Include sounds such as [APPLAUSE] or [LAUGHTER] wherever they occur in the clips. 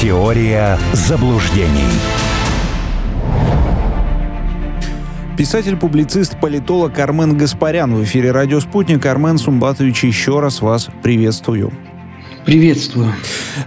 Теория заблуждений. Писатель-публицист, политолог Армен Гаспарян в эфире «Радио Спутник». Армен Сумбатович, еще раз вас приветствую. Приветствую.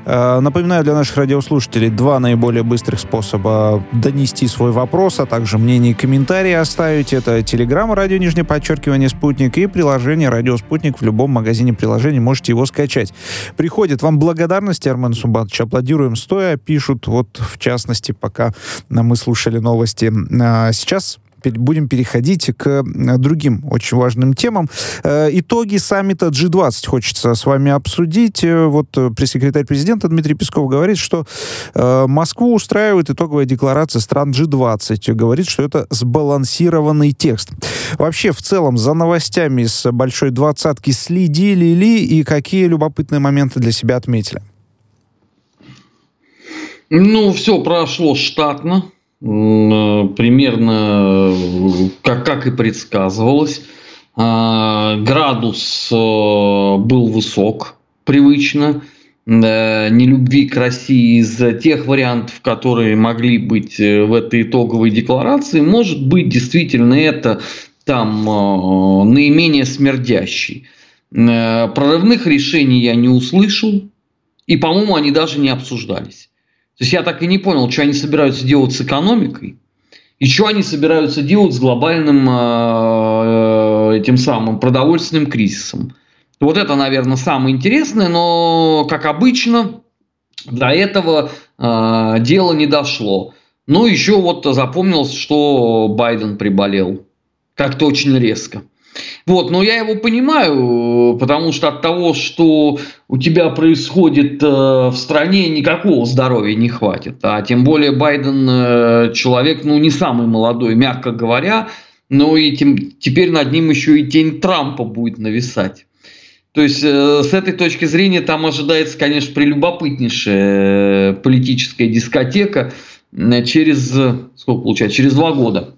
Э, напоминаю для наших радиослушателей два наиболее быстрых способа донести свой вопрос, а также мнение и комментарии оставить. Это телеграмма радио нижнее подчеркивание «Спутник» и приложение «Радио Спутник» в любом магазине приложений. Можете его скачать. Приходит вам благодарности, Армен Сумбатович. Аплодируем стоя. Пишут, вот в частности, пока мы слушали новости. А сейчас будем переходить к другим очень важным темам. Э, итоги саммита G20 хочется с вами обсудить. Э, вот э, пресс-секретарь президента Дмитрий Песков говорит, что Москву устраивает итоговая декларация стран G20. Говорит, что это сбалансированный текст. Вообще, в целом, за новостями с большой двадцатки следили ли и какие любопытные моменты для себя отметили? Ну, все прошло штатно. Э, примерно как, как и предсказывалось. А, градус э, был высок, привычно, нелюбви к России из тех вариантов, которые могли быть э, в этой итоговой декларации, может быть действительно это там наименее смердящий. Прорывных решений я не услышал, и, по-моему, они даже не обсуждались. То есть я так и не понял, что они собираются делать с экономикой, и что они собираются делать с глобальным э, этим самым продовольственным кризисом. Вот это, наверное, самое интересное, но, как обычно, до этого э, дело не дошло. Ну, еще вот запомнилось, что Байден приболел. Как-то очень резко. Вот, но я его понимаю, потому что от того, что у тебя происходит э, в стране, никакого здоровья не хватит. А тем более Байден э, человек, ну, не самый молодой, мягко говоря, но и тем, теперь над ним еще и тень Трампа будет нависать. То есть, э, с этой точки зрения, там ожидается, конечно, прелюбопытнейшая политическая дискотека через, сколько получается, через два года.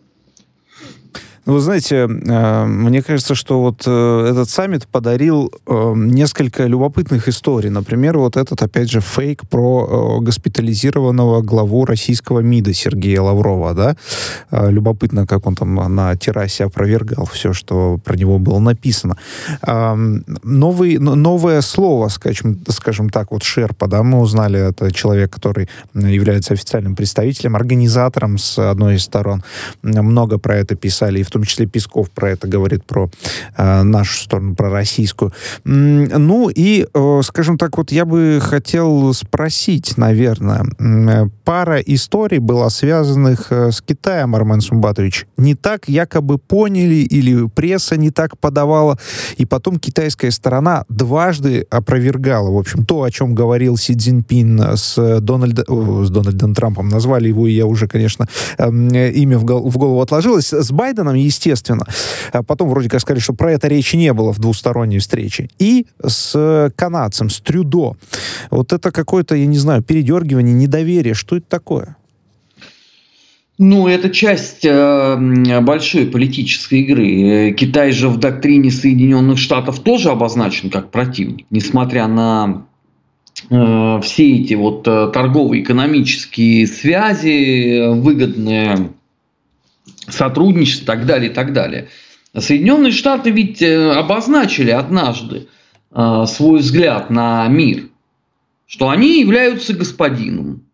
Ну, вы знаете, э, мне кажется, что вот э, этот саммит подарил э, несколько любопытных историй. Например, вот этот, опять же, фейк про госпитализированного главу российского МИДа Сергея Лаврова, да? Любопытно, как он там на террасе опровергал все, что про него было написано. Новый, новое слово, скажем, скажем так, вот Шерпа, да, мы узнали, это человек, который является официальным представителем, организатором с одной из сторон. Много про это писали и в том числе Песков про это говорит, про э, нашу сторону, про российскую. Ну и, э, скажем так, вот я бы хотел спросить, наверное, э, пара историй была связанных э, с Китаем, Армен Сумбатович. Не так якобы поняли или пресса не так подавала, и потом китайская сторона дважды опровергала, в общем, то, о чем говорил Си Цзиньпин с, Дональд, с Дональдом Трампом. Назвали его, и я уже, конечно, эм, имя в голову отложилось. С Байденом естественно. А потом вроде как сказали, что про это речи не было в двусторонней встрече. И с канадцем, с Трюдо. Вот это какое-то, я не знаю, передергивание, недоверие. Что это такое? Ну, это часть э, большой политической игры. Китай же в доктрине Соединенных Штатов тоже обозначен как противник, несмотря на э, все эти вот э, торгово-экономические связи, выгодные сотрудничество и так далее, и так далее. Соединенные Штаты ведь э, обозначили однажды э, свой взгляд на мир, что они являются господином.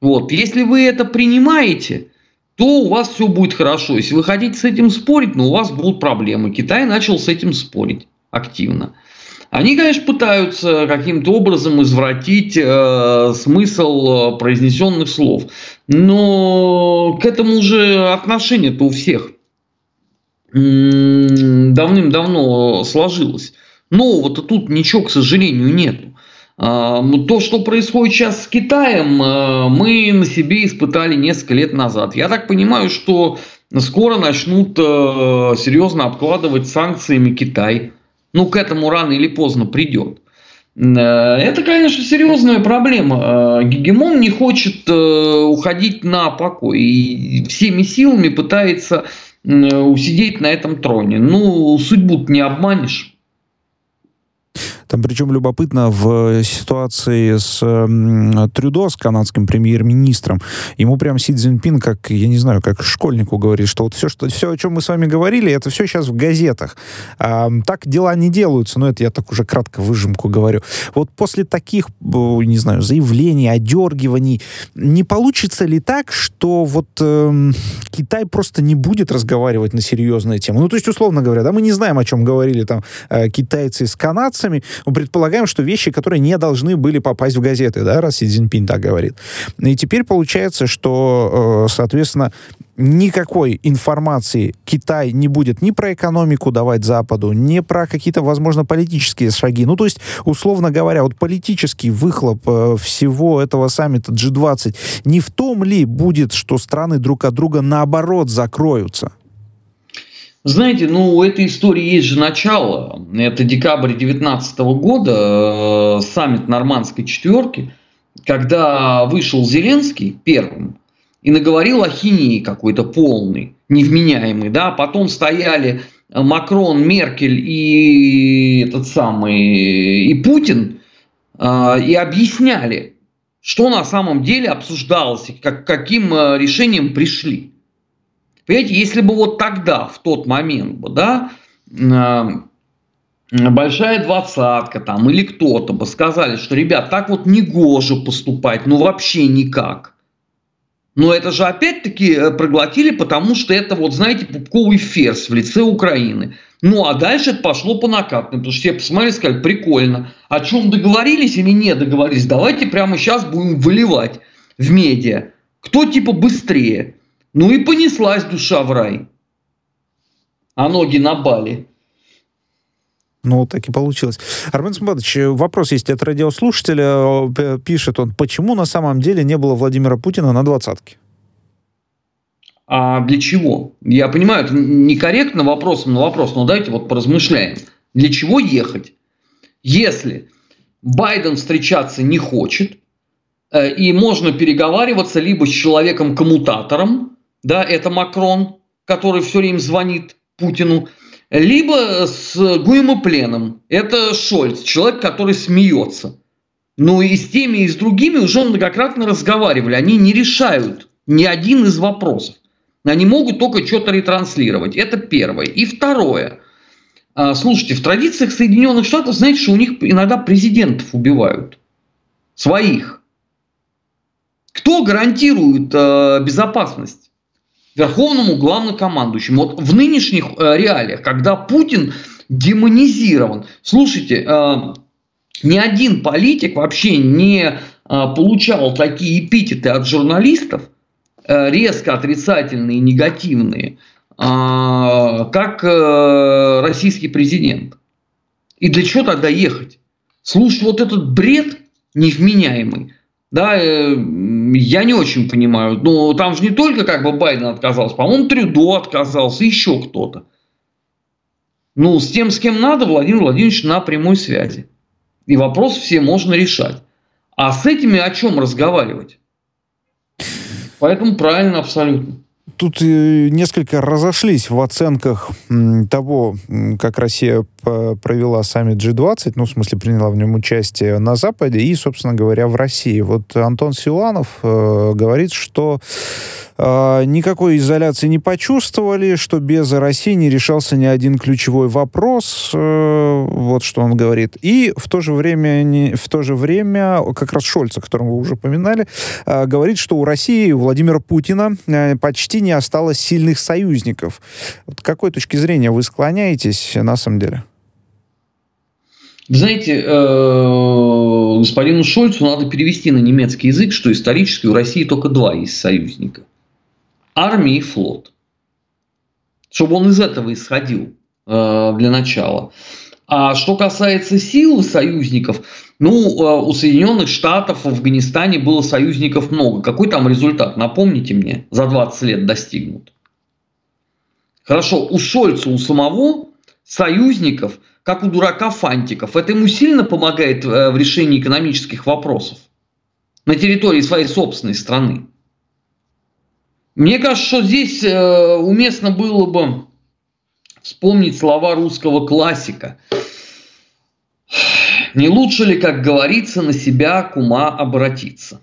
Вот, если вы это принимаете, то у вас все будет хорошо. Если вы хотите с этим спорить, но ну, у вас будут проблемы. Китай начал с этим спорить активно. Они, конечно, пытаются каким-то образом извратить э, смысл э, произнесенных слов, но к этому уже отношение-то у всех давным-давно сложилось. Нового-то тут ничего, к сожалению, нету. А, то, что происходит сейчас с Китаем, э, мы на себе испытали несколько лет назад. Я так понимаю, что скоро начнут э, серьезно обкладывать санкциями Китай ну, к этому рано или поздно придет. Э, это, конечно, серьезная проблема. Э, гегемон не хочет э, уходить на покой и всеми силами пытается усидеть на этом троне. Ну, судьбу не обманешь. Там причем любопытно в ситуации с э, Трюдо, с канадским премьер-министром, ему прям Си Цзиньпин, как, я не знаю, как школьнику говорит, что вот все, что, все о чем мы с вами говорили, это все сейчас в газетах. А, так дела не делаются, но это я так уже кратко выжимку говорю. Вот после таких, не знаю, заявлений, одергиваний, не получится ли так, что вот э, Китай просто не будет разговаривать на серьезные темы? Ну, то есть, условно говоря, да, мы не знаем, о чем говорили там э, китайцы с канадцами, мы предполагаем, что вещи, которые не должны были попасть в газеты, да, раз Си Цзиньпин так говорит. И теперь получается, что, э, соответственно, никакой информации Китай не будет ни про экономику давать Западу, ни про какие-то, возможно, политические шаги. Ну, то есть, условно говоря, вот политический выхлоп э, всего этого саммита G20 не в том ли будет, что страны друг от друга наоборот закроются? Знаете, ну у этой истории есть же начало. Это декабрь 2019 года, э, саммит нормандской четверки, когда вышел Зеленский первым и наговорил ахинеи какой-то полный, невменяемый, да, потом стояли Макрон, Меркель и этот самый, и Путин, э, и объясняли, что на самом деле обсуждалось, как, каким э, решением пришли. Понимаете, если бы вот тогда, в тот момент, бы, да, большая двадцатка там или кто-то бы сказали, что, ребят, так вот не гоже поступать, ну вообще никак. Но это же опять-таки э, проглотили, потому что это вот, знаете, пупковый ферзь в лице Украины. Ну, а дальше это пошло по накатной, потому что все посмотрели и сказали, прикольно. О чем договорились или не договорились, давайте прямо сейчас будем выливать в медиа. Кто типа быстрее. Ну и понеслась душа в рай. А ноги на Бали. Ну, так и получилось. Армен Смбатович, вопрос есть от радиослушателя. Пишет он, почему на самом деле не было Владимира Путина на двадцатке? А для чего? Я понимаю, это некорректно вопросом на вопрос, но давайте вот поразмышляем. Для чего ехать? Если Байден встречаться не хочет, э, и можно переговариваться либо с человеком-коммутатором, да, это Макрон, который все время звонит Путину, либо с Гуемопленом, это Шольц, человек, который смеется. Ну и с теми, и с другими уже многократно разговаривали. Они не решают ни один из вопросов. Они могут только что-то ретранслировать. Это первое. И второе. А, слушайте, в традициях Соединенных Штатов, знаете, что у них иногда президентов убивают. Своих. Кто гарантирует э, безопасность? Верховному главнокомандующему. Вот в нынешних э, реалиях, когда Путин демонизирован, слушайте, э, ни один политик вообще не э, получал такие эпитеты от журналистов, резко отрицательные, негативные, как российский президент. И для чего тогда ехать? Слушать вот этот бред невменяемый. Да, э, я не очень понимаю. Но там же не только как бы Байден отказался, по-моему, Трюдо отказался, еще кто-то. Ну, с тем, с кем надо, Владимир Владимирович на прямой связи. И вопрос все можно решать. А с этими о чем разговаривать? Поэтому правильно абсолютно тут э, несколько разошлись в оценках того, как Россия провела саммит G20, ну, в смысле, приняла в нем участие на Западе и, собственно говоря, в России. Вот Антон Силанов э, говорит, что никакой изоляции не почувствовали, что без России не решался ни один ключевой вопрос, э, вот что он говорит. И в то же время, в то же время как раз Шольц, о котором вы уже упоминали, э, говорит, что у России, у Владимира Путина э, почти не осталось сильных союзников. Вот какой точки зрения вы склоняетесь на самом деле? знаете, э, господину Шольцу надо перевести на немецкий язык, что исторически у России только два есть союзника. Армия и флот. Чтобы он из этого исходил э, для начала. А что касается сил союзников, ну, э, у Соединенных Штатов в Афганистане было союзников много. Какой там результат, напомните мне, за 20 лет достигнут? Хорошо, у Шольца, у самого союзников, как у дурака Фантиков, это ему сильно помогает э, в решении экономических вопросов на территории своей собственной страны. Мне кажется, что здесь э, уместно было бы вспомнить слова русского классика. Не лучше ли, как говорится, на себя кума обратиться?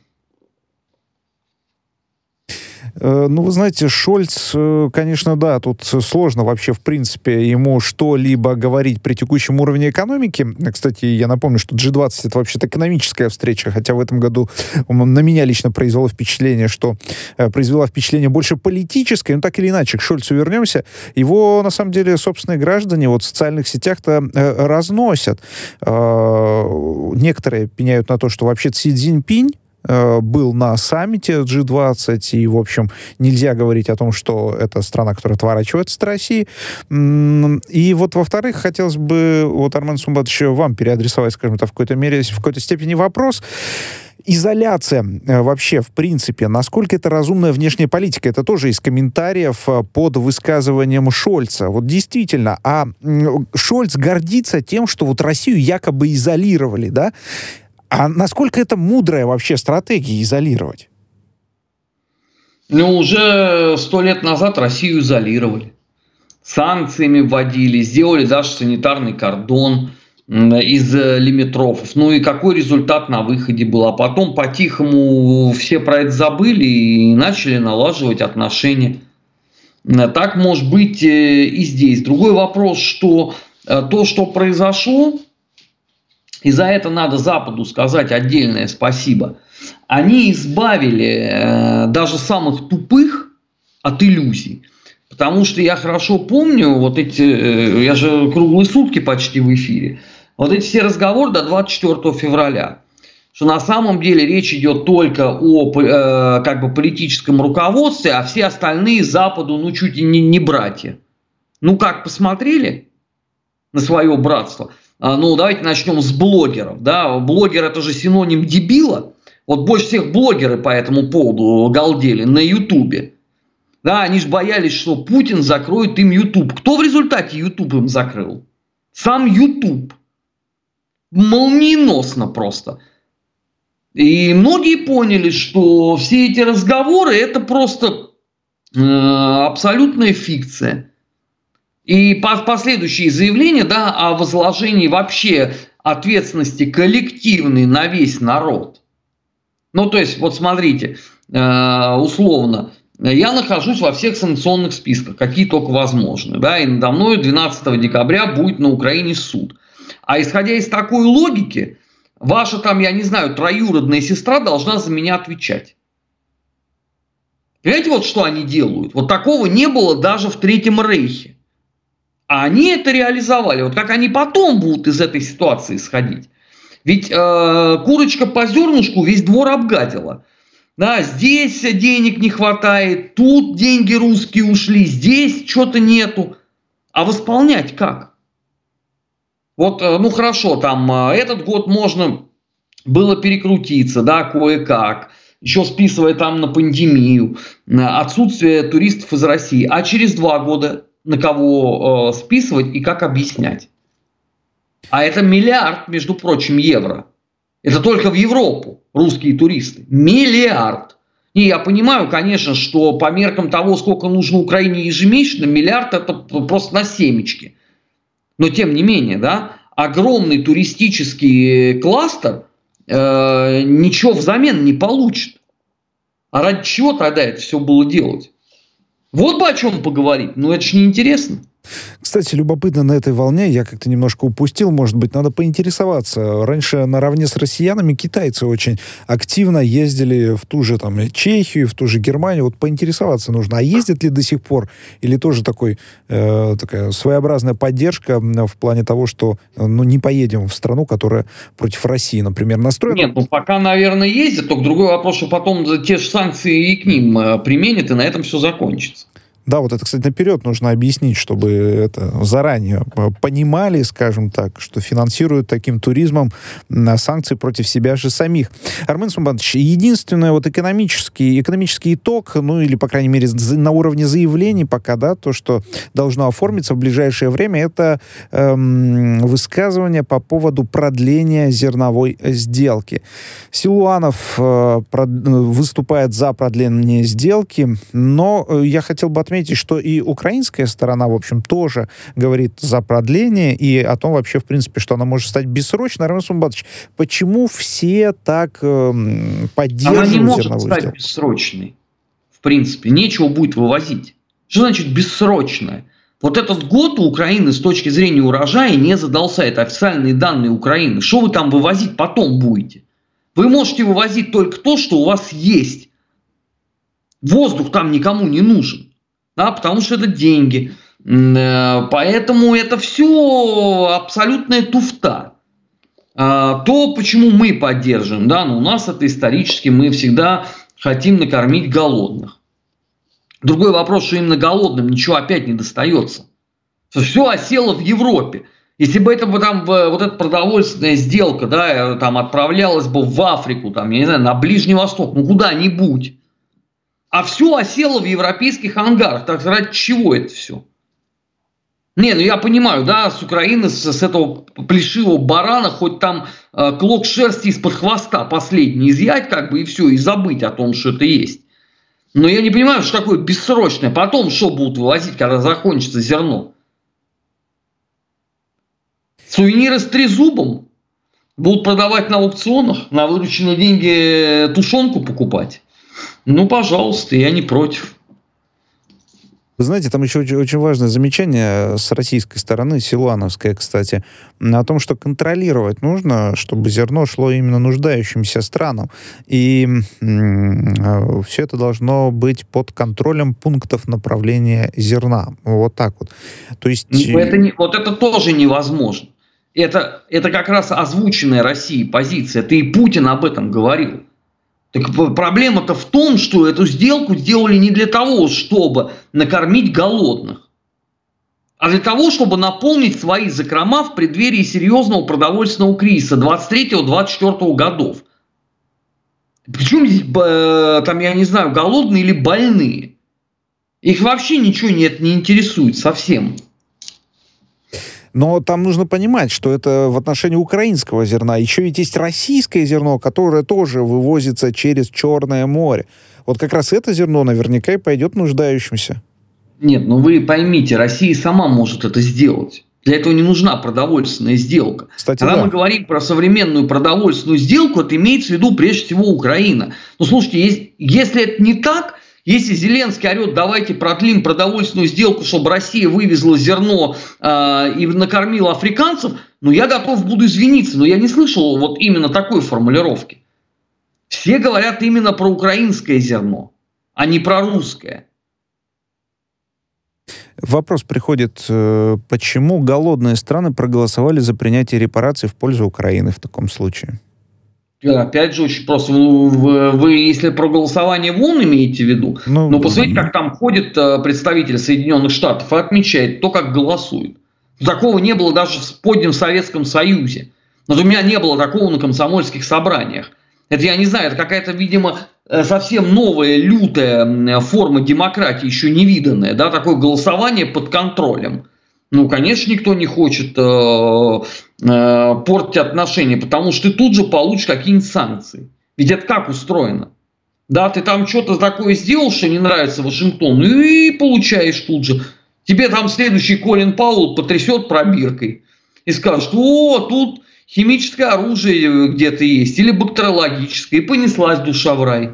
Э, ну, вы знаете, Шольц, э, конечно, да, тут сложно вообще, в принципе, ему что-либо говорить при текущем уровне экономики. Кстати, я напомню, что G20 — это вообще-то экономическая встреча, хотя в этом году на меня лично произвело впечатление, что э, произвела впечатление больше политическое, но так или иначе, к Шольцу вернемся. Его, на самом деле, собственные граждане вот в социальных сетях-то разносят. Некоторые пеняют на то, что вообще Си Цзиньпинь был на саммите G20, и, в общем, нельзя говорить о том, что это страна, которая отворачивается от России. И вот, во-вторых, хотелось бы, вот, Армен Сумбатович, вам переадресовать, скажем так, в какой-то мере, в какой-то степени вопрос. Изоляция э, вообще, в принципе, насколько это разумная внешняя политика? Это тоже из комментариев э, под высказыванием Шольца. Вот действительно, а Шольц гордится тем, что вот Россию якобы изолировали, да? А насколько это мудрая вообще стратегия изолировать? Ну, уже сто лет назад Россию изолировали. Санкциями вводили, сделали даже санитарный кордон из э, лимитрофов. Ну и какой результат на выходе был? А потом по-тихому все про это забыли и начали налаживать отношения. Так может быть э, и здесь. Другой вопрос, что э, то, что произошло, и за это надо Западу сказать отдельное спасибо. Они избавили э, даже самых тупых от иллюзий. Потому что я хорошо помню, вот эти, э, я же круглые сутки почти в эфире, вот эти все разговоры до 24 февраля, что на самом деле речь идет только о э, как бы политическом руководстве, а все остальные Западу, ну, чуть ли не, не братья. Ну, как посмотрели на свое братство – ну, давайте начнем с блогеров. Да? Блогер это же синоним дебила. Вот больше всех блогеры по этому поводу галдели на Ютубе. Да, они же боялись, что Путин закроет им Ютуб. Кто в результате Ютуб им закрыл? Сам Ютуб. Молниеносно просто. И многие поняли, что все эти разговоры это просто э, абсолютная фикция. И последующие заявления да, о возложении вообще ответственности коллективной на весь народ. Ну, то есть, вот смотрите, э, условно, я нахожусь во всех санкционных списках, какие только возможны. Да, и надо мной 12 декабря будет на Украине суд. А исходя из такой логики, ваша там, я не знаю, троюродная сестра должна за меня отвечать. Понимаете, вот что они делают? Вот такого не было даже в Третьем Рейхе. А они это реализовали. Вот как они потом будут из этой ситуации исходить? Ведь э, курочка по зернышку весь двор обгадила. Да, здесь денег не хватает, тут деньги русские ушли, здесь что-то нету. А восполнять как? Вот, э, ну хорошо, там э, этот год можно было перекрутиться, да, кое-как, еще списывая там на пандемию, отсутствие туристов из России. А через два года на кого э, списывать и как объяснять. А это миллиард, между прочим, евро. Это только в Европу русские туристы. Миллиард. И я понимаю, конечно, что по меркам того, сколько нужно Украине ежемесячно, миллиард это просто на семечки. Но тем не менее, да, огромный туристический кластер э, ничего взамен не получит. А ради чего тогда это все было делать? Вот бы о чем поговорить. Но это же неинтересно. Кстати, любопытно на этой волне, я как-то немножко упустил, может быть, надо поинтересоваться. Раньше наравне с россиянами китайцы очень активно ездили в ту же там Чехию, в ту же Германию. Вот поинтересоваться нужно, а ездят ли до сих пор? Или тоже такой, э, такая своеобразная поддержка в плане того, что ну, не поедем в страну, которая против России, например, настроена? Нет, ну пока, наверное, ездят, только другой вопрос, что потом те же санкции и к ним э, применят, и на этом все закончится. Да, вот это, кстати, наперед нужно объяснить, чтобы это заранее понимали, скажем так, что финансируют таким туризмом санкции против себя же самих. Армен Сумбанович, единственный вот экономический, экономический итог, ну или, по крайней мере, на уровне заявлений пока, да, то, что должно оформиться в ближайшее время, это эм, высказывание по поводу продления зерновой сделки. Силуанов э, прод, выступает за продление сделки, но э, я хотел бы отметить, отметить, что и украинская сторона, в общем, тоже говорит за продление и о том вообще, в принципе, что она может стать бессрочной. Роман Сумбатович, почему все так э, поддерживают Она не может стать сделку? бессрочной. В принципе, нечего будет вывозить. Что значит бессрочная? Вот этот год у Украины с точки зрения урожая не задался. Это официальные данные Украины. Что вы там вывозить потом будете? Вы можете вывозить только то, что у вас есть. Воздух там никому не нужен. Да, потому что это деньги. Э, поэтому это все абсолютная туфта. А, то, почему мы поддерживаем, да, ну, у нас это исторически, мы всегда хотим накормить голодных. Другой вопрос, что именно голодным ничего опять не достается. Все осело в Европе. Если бы это там вот эта продовольственная сделка, да, там отправлялась бы в Африку, там, я не знаю, на Ближний Восток, ну куда-нибудь. А все осело в европейских ангарах. Так ради чего это все? Не, ну я понимаю, да, с Украины, с, с этого плешивого барана, хоть там э, клок шерсти из-под хвоста последний изъять, как бы, и все, и забыть о том, что это есть. Но я не понимаю, что такое бессрочное. Потом что будут вывозить, когда закончится зерно? Сувениры с трезубом будут продавать на аукционах, на вырученные деньги тушенку покупать. Ну, пожалуйста, я не против. Вы знаете, там еще очень, очень важное замечание с российской стороны, Силуановское, кстати, о том, что контролировать нужно, чтобы зерно шло именно нуждающимся странам. И э, все это должно быть под контролем пунктов направления зерна. Вот так вот. То есть... Ну, это не, вот это тоже невозможно. Это, это как раз озвученная Россией позиция. Ты и Путин об этом говорил. Так проблема-то в том, что эту сделку сделали не для того, чтобы накормить голодных, а для того, чтобы наполнить свои закрома в преддверии серьезного продовольственного кризиса 23-24 годов. Причем здесь, там, я не знаю, голодные или больные? Их вообще ничего нет, не интересует совсем. Но там нужно понимать, что это в отношении украинского зерна. Еще ведь есть российское зерно, которое тоже вывозится через Черное море. Вот как раз это зерно наверняка и пойдет нуждающимся. Нет, ну вы поймите, Россия сама может это сделать. Для этого не нужна продовольственная сделка. Кстати, Когда да. мы говорим про современную продовольственную сделку, это имеется в виду прежде всего Украина. Но слушайте, если это не так, если Зеленский орет, давайте продлим продовольственную сделку, чтобы Россия вывезла зерно э, и накормила африканцев, ну я готов буду извиниться, но я не слышал вот именно такой формулировки. Все говорят именно про украинское зерно, а не про русское. Вопрос приходит, э, почему голодные страны проголосовали за принятие репараций в пользу Украины в таком случае? Опять же, очень просто. Вы, вы если про голосование в ООН имеете в виду, ну, но посмотрите, как там ходит э, представитель Соединенных Штатов и отмечает то, как голосует. Такого не было даже в поднем Советском Союзе. Вот у меня не было такого на комсомольских собраниях. Это, я не знаю, это какая-то, видимо, э, совсем новая, лютая форма демократии, еще не виданная. Да, такое голосование под контролем. Ну, конечно, никто не хочет э, э, портить отношения, потому что ты тут же получишь какие-нибудь санкции. Ведь это как устроено? Да, ты там что-то такое сделал, что не нравится Вашингтону, и получаешь тут же. Тебе там следующий Колин Паул потрясет пробиркой и скажет, о, тут химическое оружие где-то есть, или бактериологическое, и понеслась душа в рай.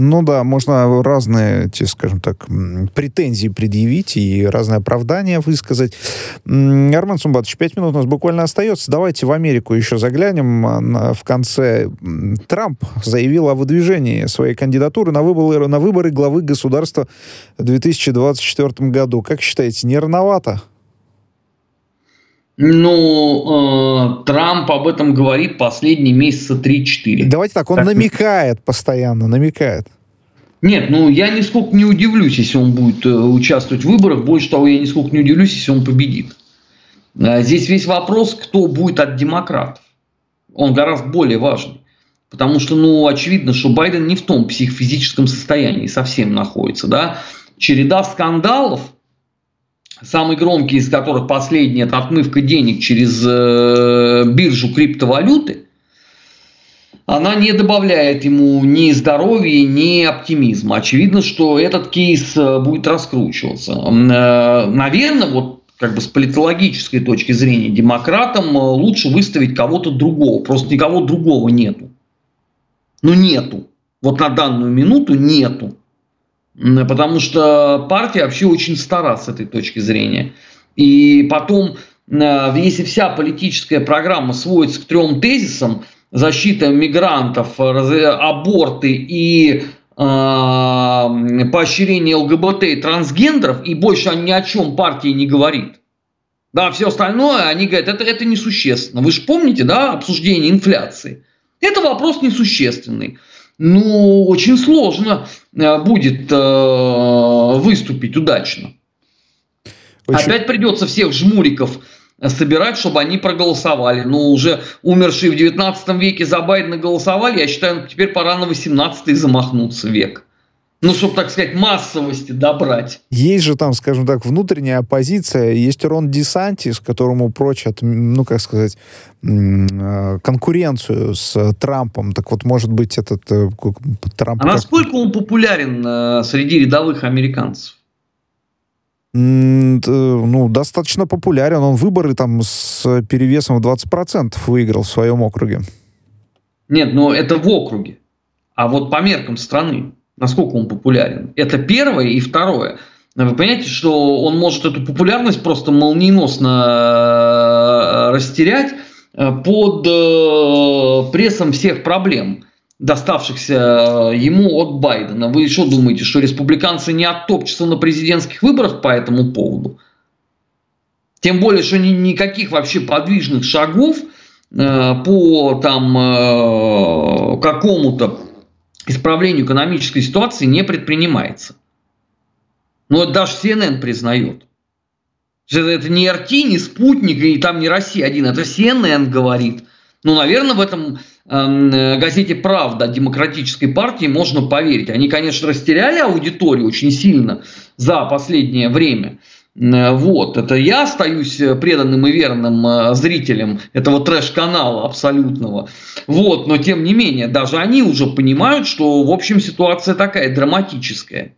Ну да, можно разные, эти, скажем так, претензии предъявить и разные оправдания высказать. Армен Сумбатович, пять минут у нас буквально остается. Давайте в Америку еще заглянем. В конце Трамп заявил о выдвижении своей кандидатуры на выборы, на выборы главы государства в 2024 году. Как считаете, не рановато? Ну, э, Трамп об этом говорит последние месяца 3-4. Давайте так, он так, намекает постоянно, намекает. Нет, ну я нисколько не удивлюсь, если он будет э, участвовать в выборах. Больше того, я нисколько не удивлюсь, если он победит. Э, здесь весь вопрос, кто будет от демократов. Он гораздо более важный. Потому что, ну, очевидно, что Байден не в том психофизическом состоянии совсем находится. Да? Череда скандалов – Самый громкий из которых последний – это отмывка денег через э, биржу криптовалюты. она не добавляет ему ни здоровья, ни оптимизма. Очевидно, что этот кейс э, будет раскручиваться. Э, Наверное, вот как бы с политологической точки зрения демократам лучше выставить кого-то другого. Просто никого другого нету. Ну нету. Вот на данную минуту нету. Потому что партия вообще очень стара с этой точки зрения. И потом, если вся политическая программа сводится к трем тезисам – защита мигрантов, аборты и э, поощрение ЛГБТ и трансгендеров, и больше ни о чем партии не говорит. Да, все остальное, они говорят, это, это несущественно. Вы же помните, да, обсуждение инфляции. Это вопрос несущественный. Ну, очень сложно э, будет э, выступить удачно. Очень... Опять придется всех жмуриков собирать, чтобы они проголосовали. Но уже умершие в 19 веке за Байдена голосовали, я считаю, теперь пора на 18 замахнуться век. Ну, чтобы, так сказать, массовости добрать. Есть же там, скажем так, внутренняя оппозиция. Есть Рон Десантис, которому прочат, ну, как сказать, э, конкуренцию с Трампом. Так вот, может быть, этот э, Трамп... А насколько он популярен э, среди рядовых американцев? ну, достаточно популярен. Он выборы там с перевесом в 20% выиграл в своем округе. Нет, но это в округе. А вот по меркам страны, насколько он популярен. Это первое и второе. Вы понимаете, что он может эту популярность просто молниеносно э, растерять э, под э, прессом всех проблем доставшихся ему от Байдена. Вы что думаете, что республиканцы не оттопчутся на президентских выборах по этому поводу? Тем более, что ни, никаких вообще подвижных шагов по там, какому-то исправлению экономической ситуации не предпринимается. Но это даже CNN признает. Это не РТ, не Спутник, и там не Россия один, это CNN говорит. Ну, наверное, в этом Эм, э, газете «Правда» демократической партии можно поверить. Они, конечно, растеряли аудиторию очень сильно за последнее время. Э, вот, это я остаюсь преданным и верным э, зрителем этого трэш-канала абсолютного. Вот, но тем не менее, даже они уже понимают, что, в общем, ситуация такая драматическая.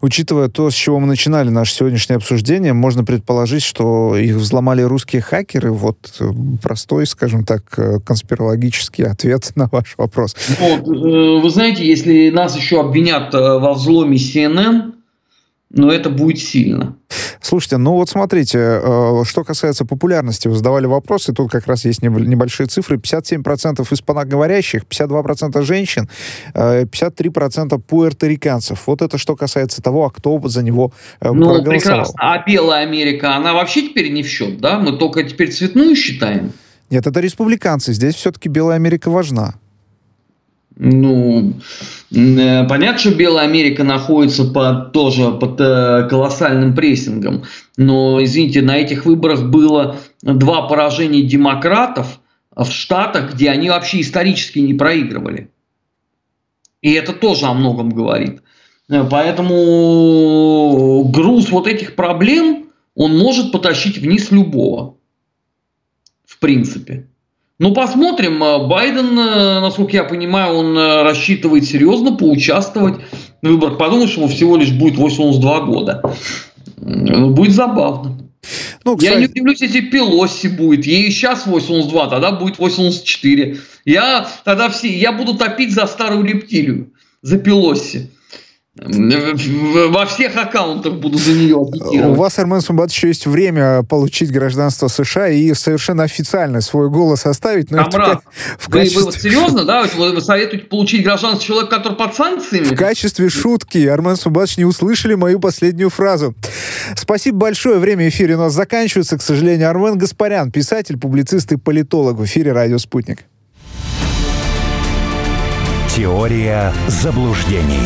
Учитывая то, с чего мы начинали наше сегодняшнее обсуждение, можно предположить, что их взломали русские хакеры. Вот э, простой, скажем так, э, конспирологический ответ [LAUGHS] на ваш вопрос. Вот, э, вы знаете, если нас еще обвинят во взломе CNN, но это будет сильно. Слушайте, ну вот смотрите, э, что касается популярности, вы задавали вопросы, тут как раз есть небольшие цифры. 57% испаноговорящих, 52% женщин, 53% э, пуэрториканцев. Вот это что касается того, а кто за него э, ну, проголосовал. прекрасно. А Белая Америка, она вообще теперь не в счет, да? Мы только теперь цветную считаем? Нет, это республиканцы. Здесь все-таки Белая Америка важна. Ну, э, понятно, что Белая Америка находится под, тоже под э, колоссальным прессингом, но, извините, на этих выборах было два поражения демократов в штатах, где они вообще исторически не проигрывали. И это тоже о многом говорит. Э, поэтому груз вот этих проблем, он может потащить вниз любого. В принципе. Ну, посмотрим. Э, Байден, э, насколько я понимаю, он э, рассчитывает серьезно поучаствовать в выборах. Подумал, что ему всего лишь будет 82 года. Ну, будет забавно. Ну, кстати... Я не удивлюсь, если Пелоси будет. Ей сейчас 82, тогда будет 84. Я тогда все, я буду топить за старую рептилию, за Пелоси. Во всех аккаунтах буду за нее агитировать. У вас, Армен Сумбат, еще есть время получить гражданство США и совершенно официально свой голос оставить. Но Камрад, в качестве... вы, вы сосерьезно, да? Вы, вы советуете получить гражданство человека, который под санкциями? В качестве шутки Армен Сумбатович не услышали мою последнюю фразу. Спасибо большое. Время эфира у нас заканчивается, к сожалению. Армен Гаспарян, писатель, публицист и политолог в эфире «Радио Спутник». Теория заблуждений.